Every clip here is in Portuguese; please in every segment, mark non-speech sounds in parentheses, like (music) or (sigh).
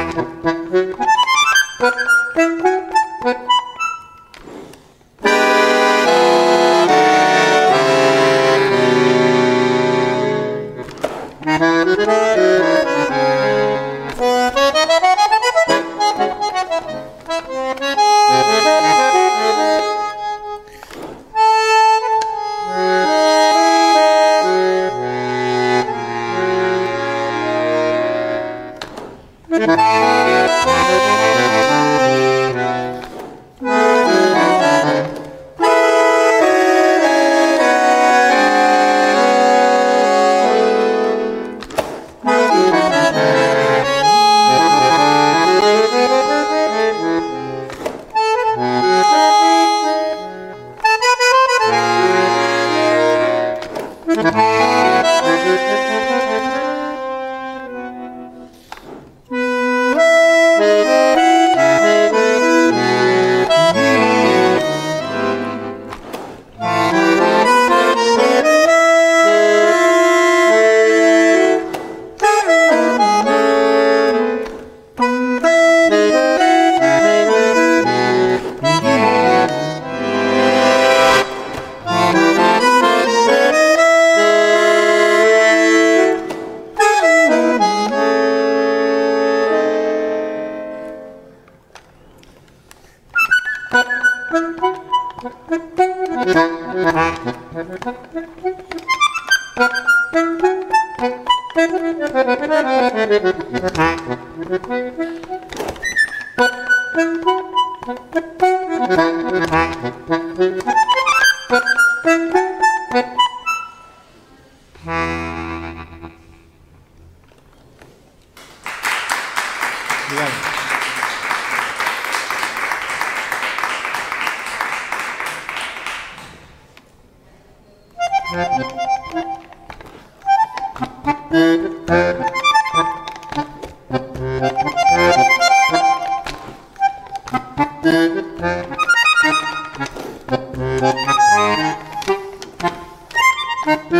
Thank you. Thank you.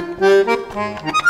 Música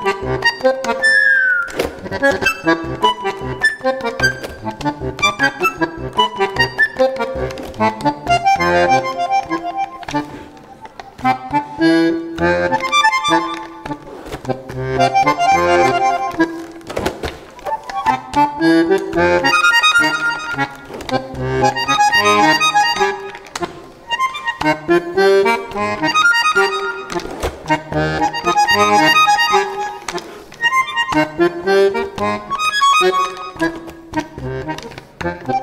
Thank you.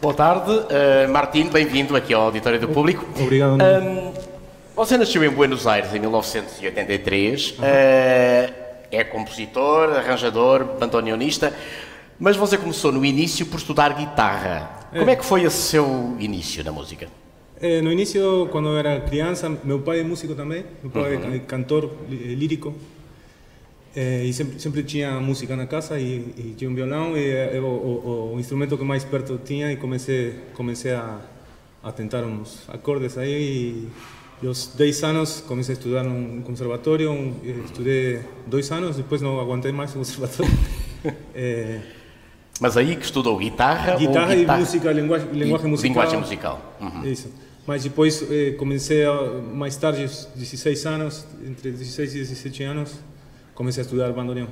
Boa tarde, uh, Martim, bem-vindo aqui ao Auditório do Público. Obrigado. Um, você nasceu em Buenos Aires em 1983, uhum. uh, é compositor, arranjador, bandoneonista, mas você começou no início por estudar guitarra. É. Como é que foi o seu início na música? É, no início, quando eu era criança, meu pai é músico também, meu pai uhum. é cantor lírico, é, e sempre, sempre tinha música na casa e, e tinha um violão e é, o, o, o, instrumento que mais perto tinha e comecei comecei a, a tentar uns acordes aí e aos 10 anos comecei a estudar no conservatório, um, (laughs) estudei dois anos, depois não aguentei mais o conservatório. é, Mas aí que estudou guitarra? Guitarra, guitarra e música, linguagem, linguagem musical. Linguagem musical. Uhum. Isso. Mas depois eh, comecei a, mais tarde, 16 anos, entre 16 e 17 anos, comecei a estudar bandoneon.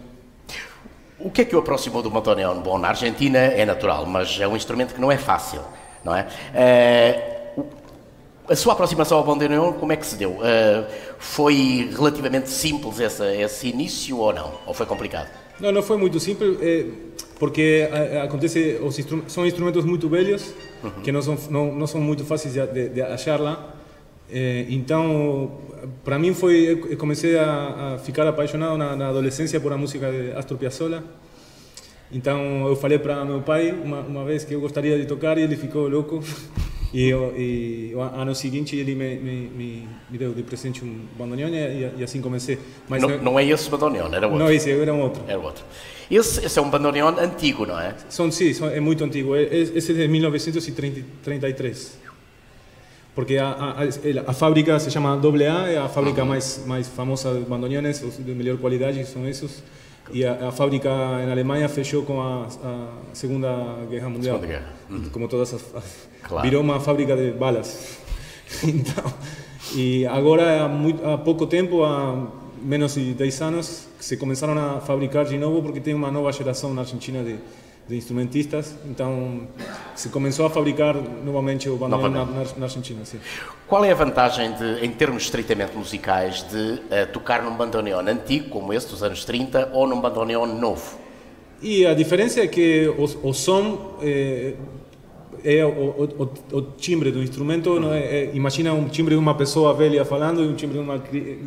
O que é que o aproximou do bandoneon? Bom, na Argentina é natural, mas é um instrumento que não é fácil, não é? Uh, a sua aproximação ao bandoneon, como é que se deu? Uh, foi relativamente simples esse, esse início ou não? Ou foi complicado? Não, não foi muito simples, eh, porque acontece, os instru são instrumentos muito velhos, uhum. que não são, não, não são muito fáceis de, de, de achar lá. É, então, para mim foi, eu comecei a, a ficar apaixonado na, na, adolescência por a música de Astor Piazzolla. Então, eu falei para meu pai uma, uma vez que eu gostaria de tocar e ele ficou louco. (laughs) E, e o ano seguinte ele me, me, me, deu de presente um bandoneon e, e, assim comecei. Mas não, não é esse bandoneon, era outro? Não, esse era um outro. Era outro. Esse, esse é um bandoneon antigo, não é? São, sim, é muito antigo. Esse é de 1933 porque a, a, a, fábrica se chama AA, é a fábrica mais mais famosa de bandoneones, de melhor qualidade são esses. E a, a fábrica na Alemanha fechou com a, Segunda Guerra Mundial. Segunda Guerra. Uhum. Como todas as, claro. virou uma fábrica de balas. (laughs) então, e agora há, muito, há pouco tempo, há menos de 10 anos, se começaram a fabricar de novo porque tem uma nova geração na Argentina de de instrumentistas, então se começou a fabricar novamente o bandoneon na, na, Argentina. Sim. Qual é a vantagem, de, em termos estritamente musicais, de uh, tocar num bandoneon antigo, como esse dos anos 30, ou num bandoneon novo? E a diferença é que o, o som é, é o, o, o, timbre do instrumento, uhum. é, é, imagina um timbre de uma pessoa velha falando e um timbre de uma,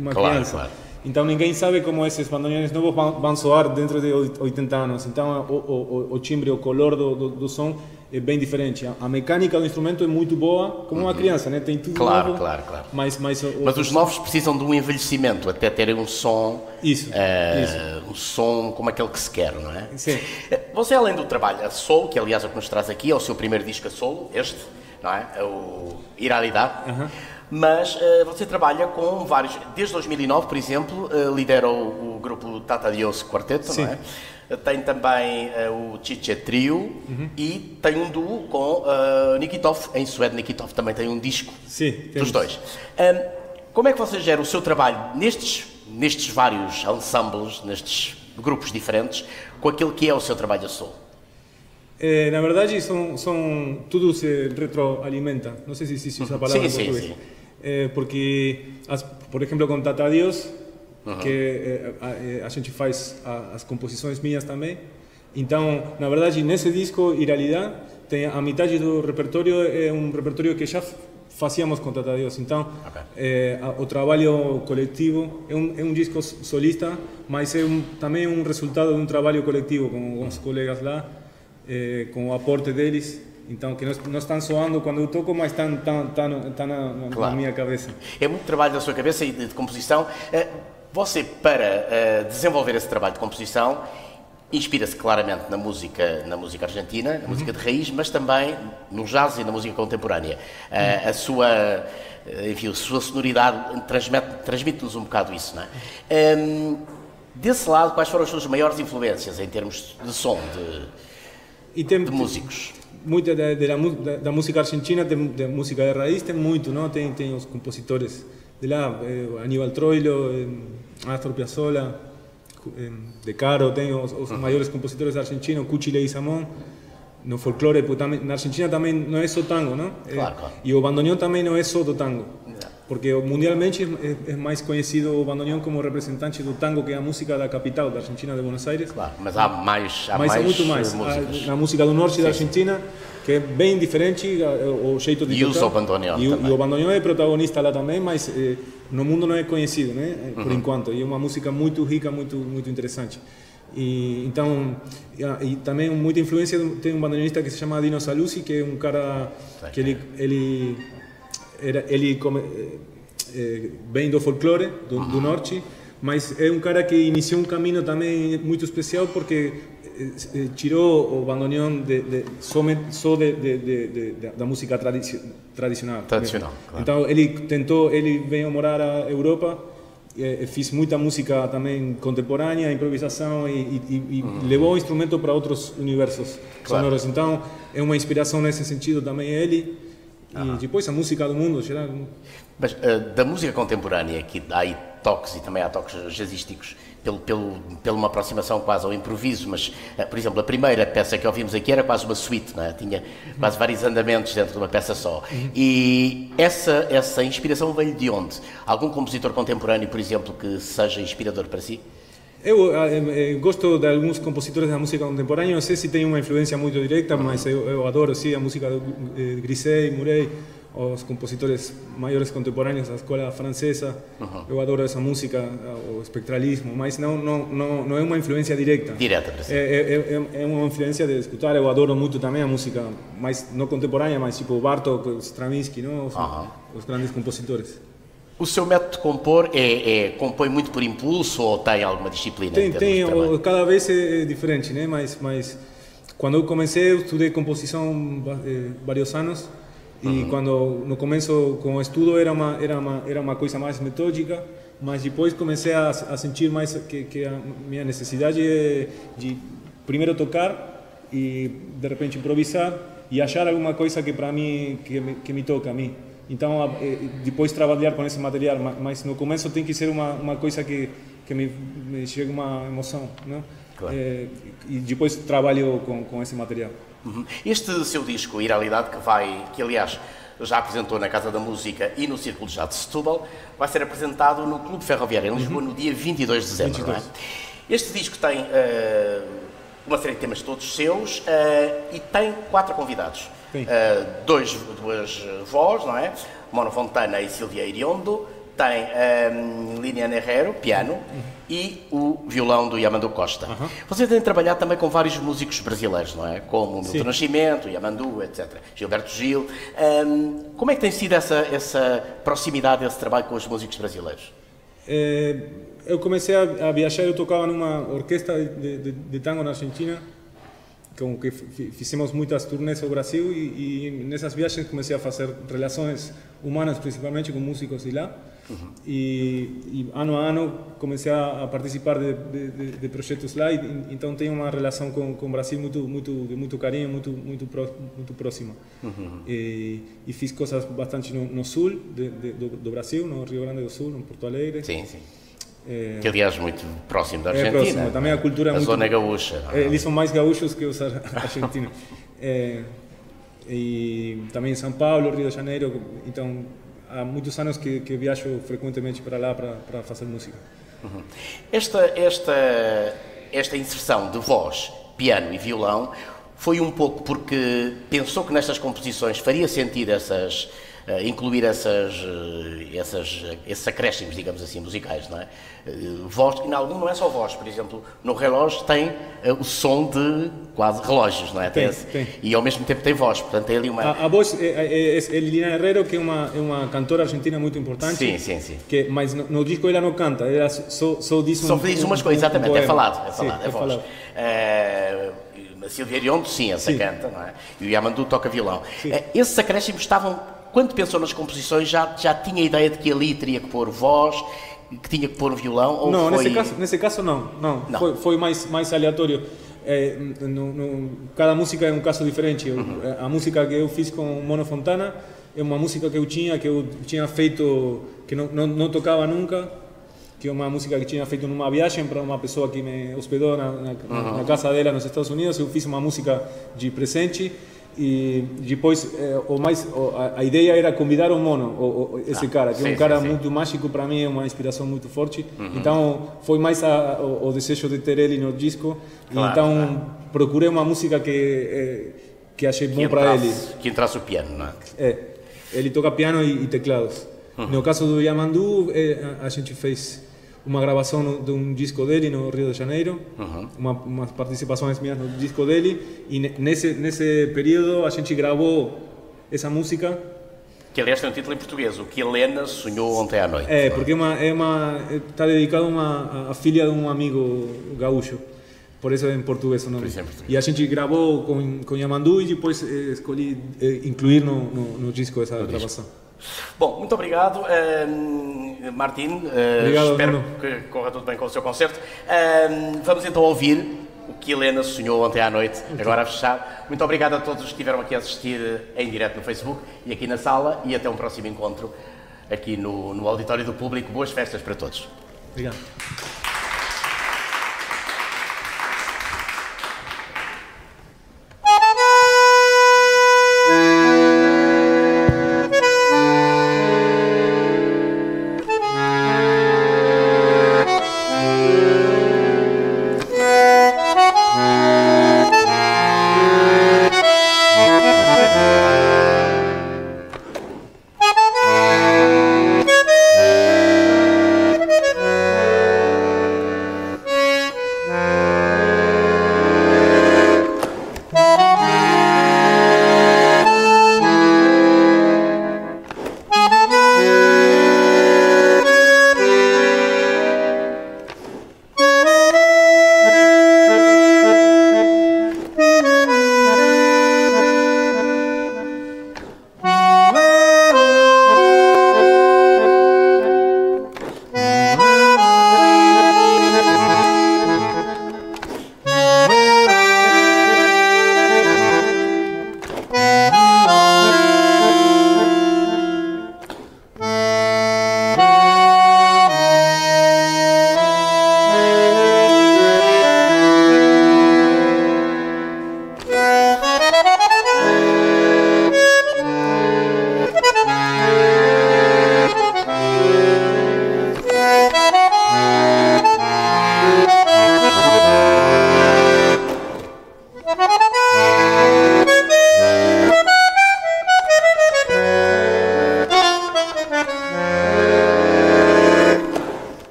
uma claro, criança. Claro. Então ninguém sabe como esses bandoneones novos vão, vão soar dentro de 80 anos. Então o, o, o timbre, o color do, do, do, som é bem diferente. A, mecânica do instrumento é muito boa, como uma uhum. criança, né? tem tudo claro, novo. Claro, claro, mas, mas, mas os novos precisam de um envelhecimento até terem um som, isso, uh, isso. um som como aquele que se quer, não é? Sim. Eh, você além do trabalho a solo, que aliás é o que nos traz aqui, é o seu primeiro disco a solo, este, não é? é o Iralidade. Uhum mas uh, você trabalha com vários. Desde 2009, por exemplo, uh, lidera o, o, grupo Tata Dios Quarteto, Sim. não é? Eh, tem também uh, o Chiche Trio uhum. e tem um duo com Nikitov. Em Suede, Nikitov também tem um disco Sim, dos dois. Um, como é que você gera o seu trabalho nestes, nestes vários ensembles, nestes grupos diferentes, com aquilo que é o seu trabalho a solo? Eh, na verdade, são, são, tudo se retroalimenta. Não sei se existe essa palavra sim, em português. Sim, sim. Eh, porque, as, por exemplo, com Tata Dios, uhum. que eh, a, a, gente faz a, as composições minhas também. Então, na verdade, nesse disco, Iralidade, tem a metade do repertório é um repertório que já fazíamos com Tata Dios. Então, okay. eh, o trabalho coletivo é um, é um disco solista, mas é um, também um resultado de um trabalho coletivo com, os colegas lá eh, com o aporte deles. Então, que não, não estão soando quando eu toco, mas estão, estão, estão, estão na, claro. na minha cabeça. É muito trabalho da sua cabeça e de, de composição. Eh, você, para uh, desenvolver esse trabalho de composição, inspira-se claramente na música, na música argentina, na música de raiz, mas também no jazz e na música contemporânea. Uh, a sua, enfim, a sua sonoridade transmite-nos transmite um bocado isso, não é? Um, desse lado, quais foram as suas maiores influências em termos de som, de e tem, de músicos. Muita da, da, da, música argentina, tem, da música de raiz, tem muito, não? Tem, tem os compositores de lá, eh, Aníbal Troilo, eh, Astor Piazzolla, eh, De Caro, tem os, os maiores compositores argentinos, Cuchi Leguizamón, no folclore, porque na Argentina também não é só tango, não? Claro, claro. E o bandoneón também não é só do tango. Porque mundialmente é, mais conhecido o bandoneón como representante do tango que é a música da capital da Argentina, de Buenos Aires. Claro, mas há mais há mas mais há muito mais. Músicas. A, música do norte sim, da Argentina, que é bem diferente o jeito de e tocar. usa o bandoneón e, também. E o bandoneón é protagonista lá também, mas eh, no mundo não é conhecido, né? Por uhum. enquanto. E é uma música muito rica, muito muito interessante. E, então, e, também muita influência tem um bandoneonista que se chama Dino Saluzzi, que é um cara que ele ele era ele come, eh, vem do folclore do, do, norte, mas é um cara que iniciou um caminho também muito especial porque eh, tirou o bandoneón de, de, só de, de, da música tradici tradicional. Tradicional, claro. Então ele tentou, ele veio morar à Europa, eh, fiz muita música também contemporânea, improvisação e, e, e uhum. levou o instrumento para outros universos claro. sonoros. Então é uma inspiração nesse sentido também ele. E depois a música do mundo geral. Mas uh, da música contemporânea, que há aí toques e também há toques jazzísticos, pelo, pelo, pela uma aproximação quase ao improviso, mas, uh, por exemplo, a primeira peça que ouvimos aqui era quase uma suite, é? tinha quase vários andamentos dentro de uma peça só. E essa, essa inspiração veio de onde? Algum compositor contemporâneo, por exemplo, que seja inspirador para si? Eu, eu, eu, gosto de alguns compositores da música contemporânea, não sei se tem uma influência muito direta, mas eu, eu adoro sim, a música de eh, Grisey, Murray, os compositores maiores contemporâneos da escola francesa. Uhum. Eu adoro essa música, o espectralismo, mas não não não, não é uma influência direta. Direta, é, é, é, é uma influência de escutar. Eu adoro muito também a música, mais não contemporânea, mas tipo Bartók, Stravinsky, não? Os, uhum. os grandes compositores. O seu método de compor é, é, compõe muito por impulso ou tem alguma disciplina? Tem, tem cada vez é diferente, né? Mas, mas quando eu comecei, eu estudei composição eh, vários anos e uhum. quando no começo com o estudo era uma era uma era uma coisa mais metódica, mas depois comecei a, a sentir mais que, que a minha necessidade é de primeiro tocar e de repente improvisar e achar alguma coisa que para mim que me, que me toca a mim. Então, depois trabalhar com esse material, mas no começo tem que ser uma, uma coisa que, que me, me chega uma emoção, não? Claro. É, e depois trabalho com, com esse material. Uhum. Este seu disco, Iralidade, que vai, que aliás já apresentou na Casa da Música e no Círculo de Jazz de Setúbal, vai ser apresentado no Clube Ferroviário em Lisboa uhum. no dia 22 de dezembro, 22. não é? Este disco tem uh, uma série de temas todos seus uh, e tem quatro convidados. Uh, dois, duas vozes, não é? Mono Fontana e Silvia Iriondo, tem um, Lilian Herrero, piano, e o violão do Yamandu Costa. Uhum. Você tem trabalhado também com vários músicos brasileiros, não é? Como Milton Sim. Nascimento, Yamandu, etc. Gilberto Gil. Um, como é que tem sido essa, essa proximidade, esse trabalho com os músicos brasileiros? É, eu comecei a, a viajar, eu tocava numa orquestra de, de, de tango na Argentina, com que fi- fizemos muitas turnês ao Brasil e, e nessas viagens comecei a fazer relações humanas, principalmente com músicos de lá. E, e ano a ano comecei a, participar de, de, de, projetos lá, e, então tenho uma relação com, com o Brasil muito, muito, de muito carinho, muito, muito, pró- muito próxima. E, e fiz coisas bastante no, no sul de, do, do Brasil, no Rio Grande do Sul, no Porto Alegre. Sim, sim. É, Que aliás muito próximo da É Argentina. próximo, também a cultura é a muito- zona gaúcha. não é? É, eles são mais gaúchos que os ar- (laughs) argentinos. É, e também em São Paulo, Rio de Janeiro. Então, há muitos anos que, que viajo frequentemente para lá para, para fazer música. Esta, esta, esta inserção de voz, piano e violão foi um pouco porque pensou que nestas composições faria sentido essas, incluir essas, eh, essas, esses acréscimos, digamos assim, musicais, não é? Eh, Voz, em algum não é só voz, por exemplo, no relógio tem eh, o som de quase relógios, não é? Tem, tem. E ao mesmo tempo tem voz, portanto tem ali uma... A, a voz é, é, é Liliana Herrero, que é uma, é uma cantora argentina muito importante. Sim, sim, sim. Que, mas no, no disco ela não canta, ela só, só diz um Só diz umas um- coisas, um exatamente, é falado, é Sim, falado, é, é voz. falado. Eh, a Silvia Ariondo, sim, essa Sim. canta, não é? E o Yamandu toca violão. Sim. Eh, esses acréscimos estavam, quando pensou nas composições, já, já tinha a ideia de que ali teria que pôr voz, que tinha que pôr um violão? Ou Não, foi... nesse caso, nesse caso não, não. Não. Foi, foi mais mais aleatório. É, no, no, cada música é um caso diferente. Eu- A música que eu fiz com Mono Fontana é uma música que eu tinha que eu tinha feito que não, não, não tocava nunca, que é uma música que tinha feito numa viagem para uma pessoa que me hospedou na, na, na casa dela nos Estados Unidos. Eu fiz uma música de presente e depois eh, o mais a, ideia era convidar o Mono, esse Ah, cara, que é sim, um cara sim, sim. muito mágico para mim, é uma inspiração muito forte. Então foi mais a, o, o desejo de ter ele no disco. Claro, então procurei uma música que eh, que achei que bom para ele. que entrasse o piano, não é? É, ele toca piano e, e teclados. No caso do Yamandu, eh, a gente fez uma gravação no- de um disco dele no Rio de Janeiro, uma, umas participações minhas no disco dele, e ne- nesse, nesse período a gente gravou essa música. Que aliás tem um título em português, O que Helena sonhou ontem à noite. É, porque é uma, é uma, está dedicado a uma a filha de um amigo gaúcho. Por isso é em português o nome. É. E a gente gravou com, com Yamandu e depois eh, escolhi eh, incluir no, no, no disco essa gravação. Bom, muito obrigado, ehm, Martim. eh, Obrigado, espero Nuno. que corra tudo bem com o seu concerto. Vamos então ouvir o que Helena sonhou ontem à noite, agora a fechar. Muito obrigado a todos os que estiveram aqui a assistir em direto no Facebook e aqui na sala e até um próximo encontro aqui no, no Auditório do Público. Boas festas para todos. Obrigado.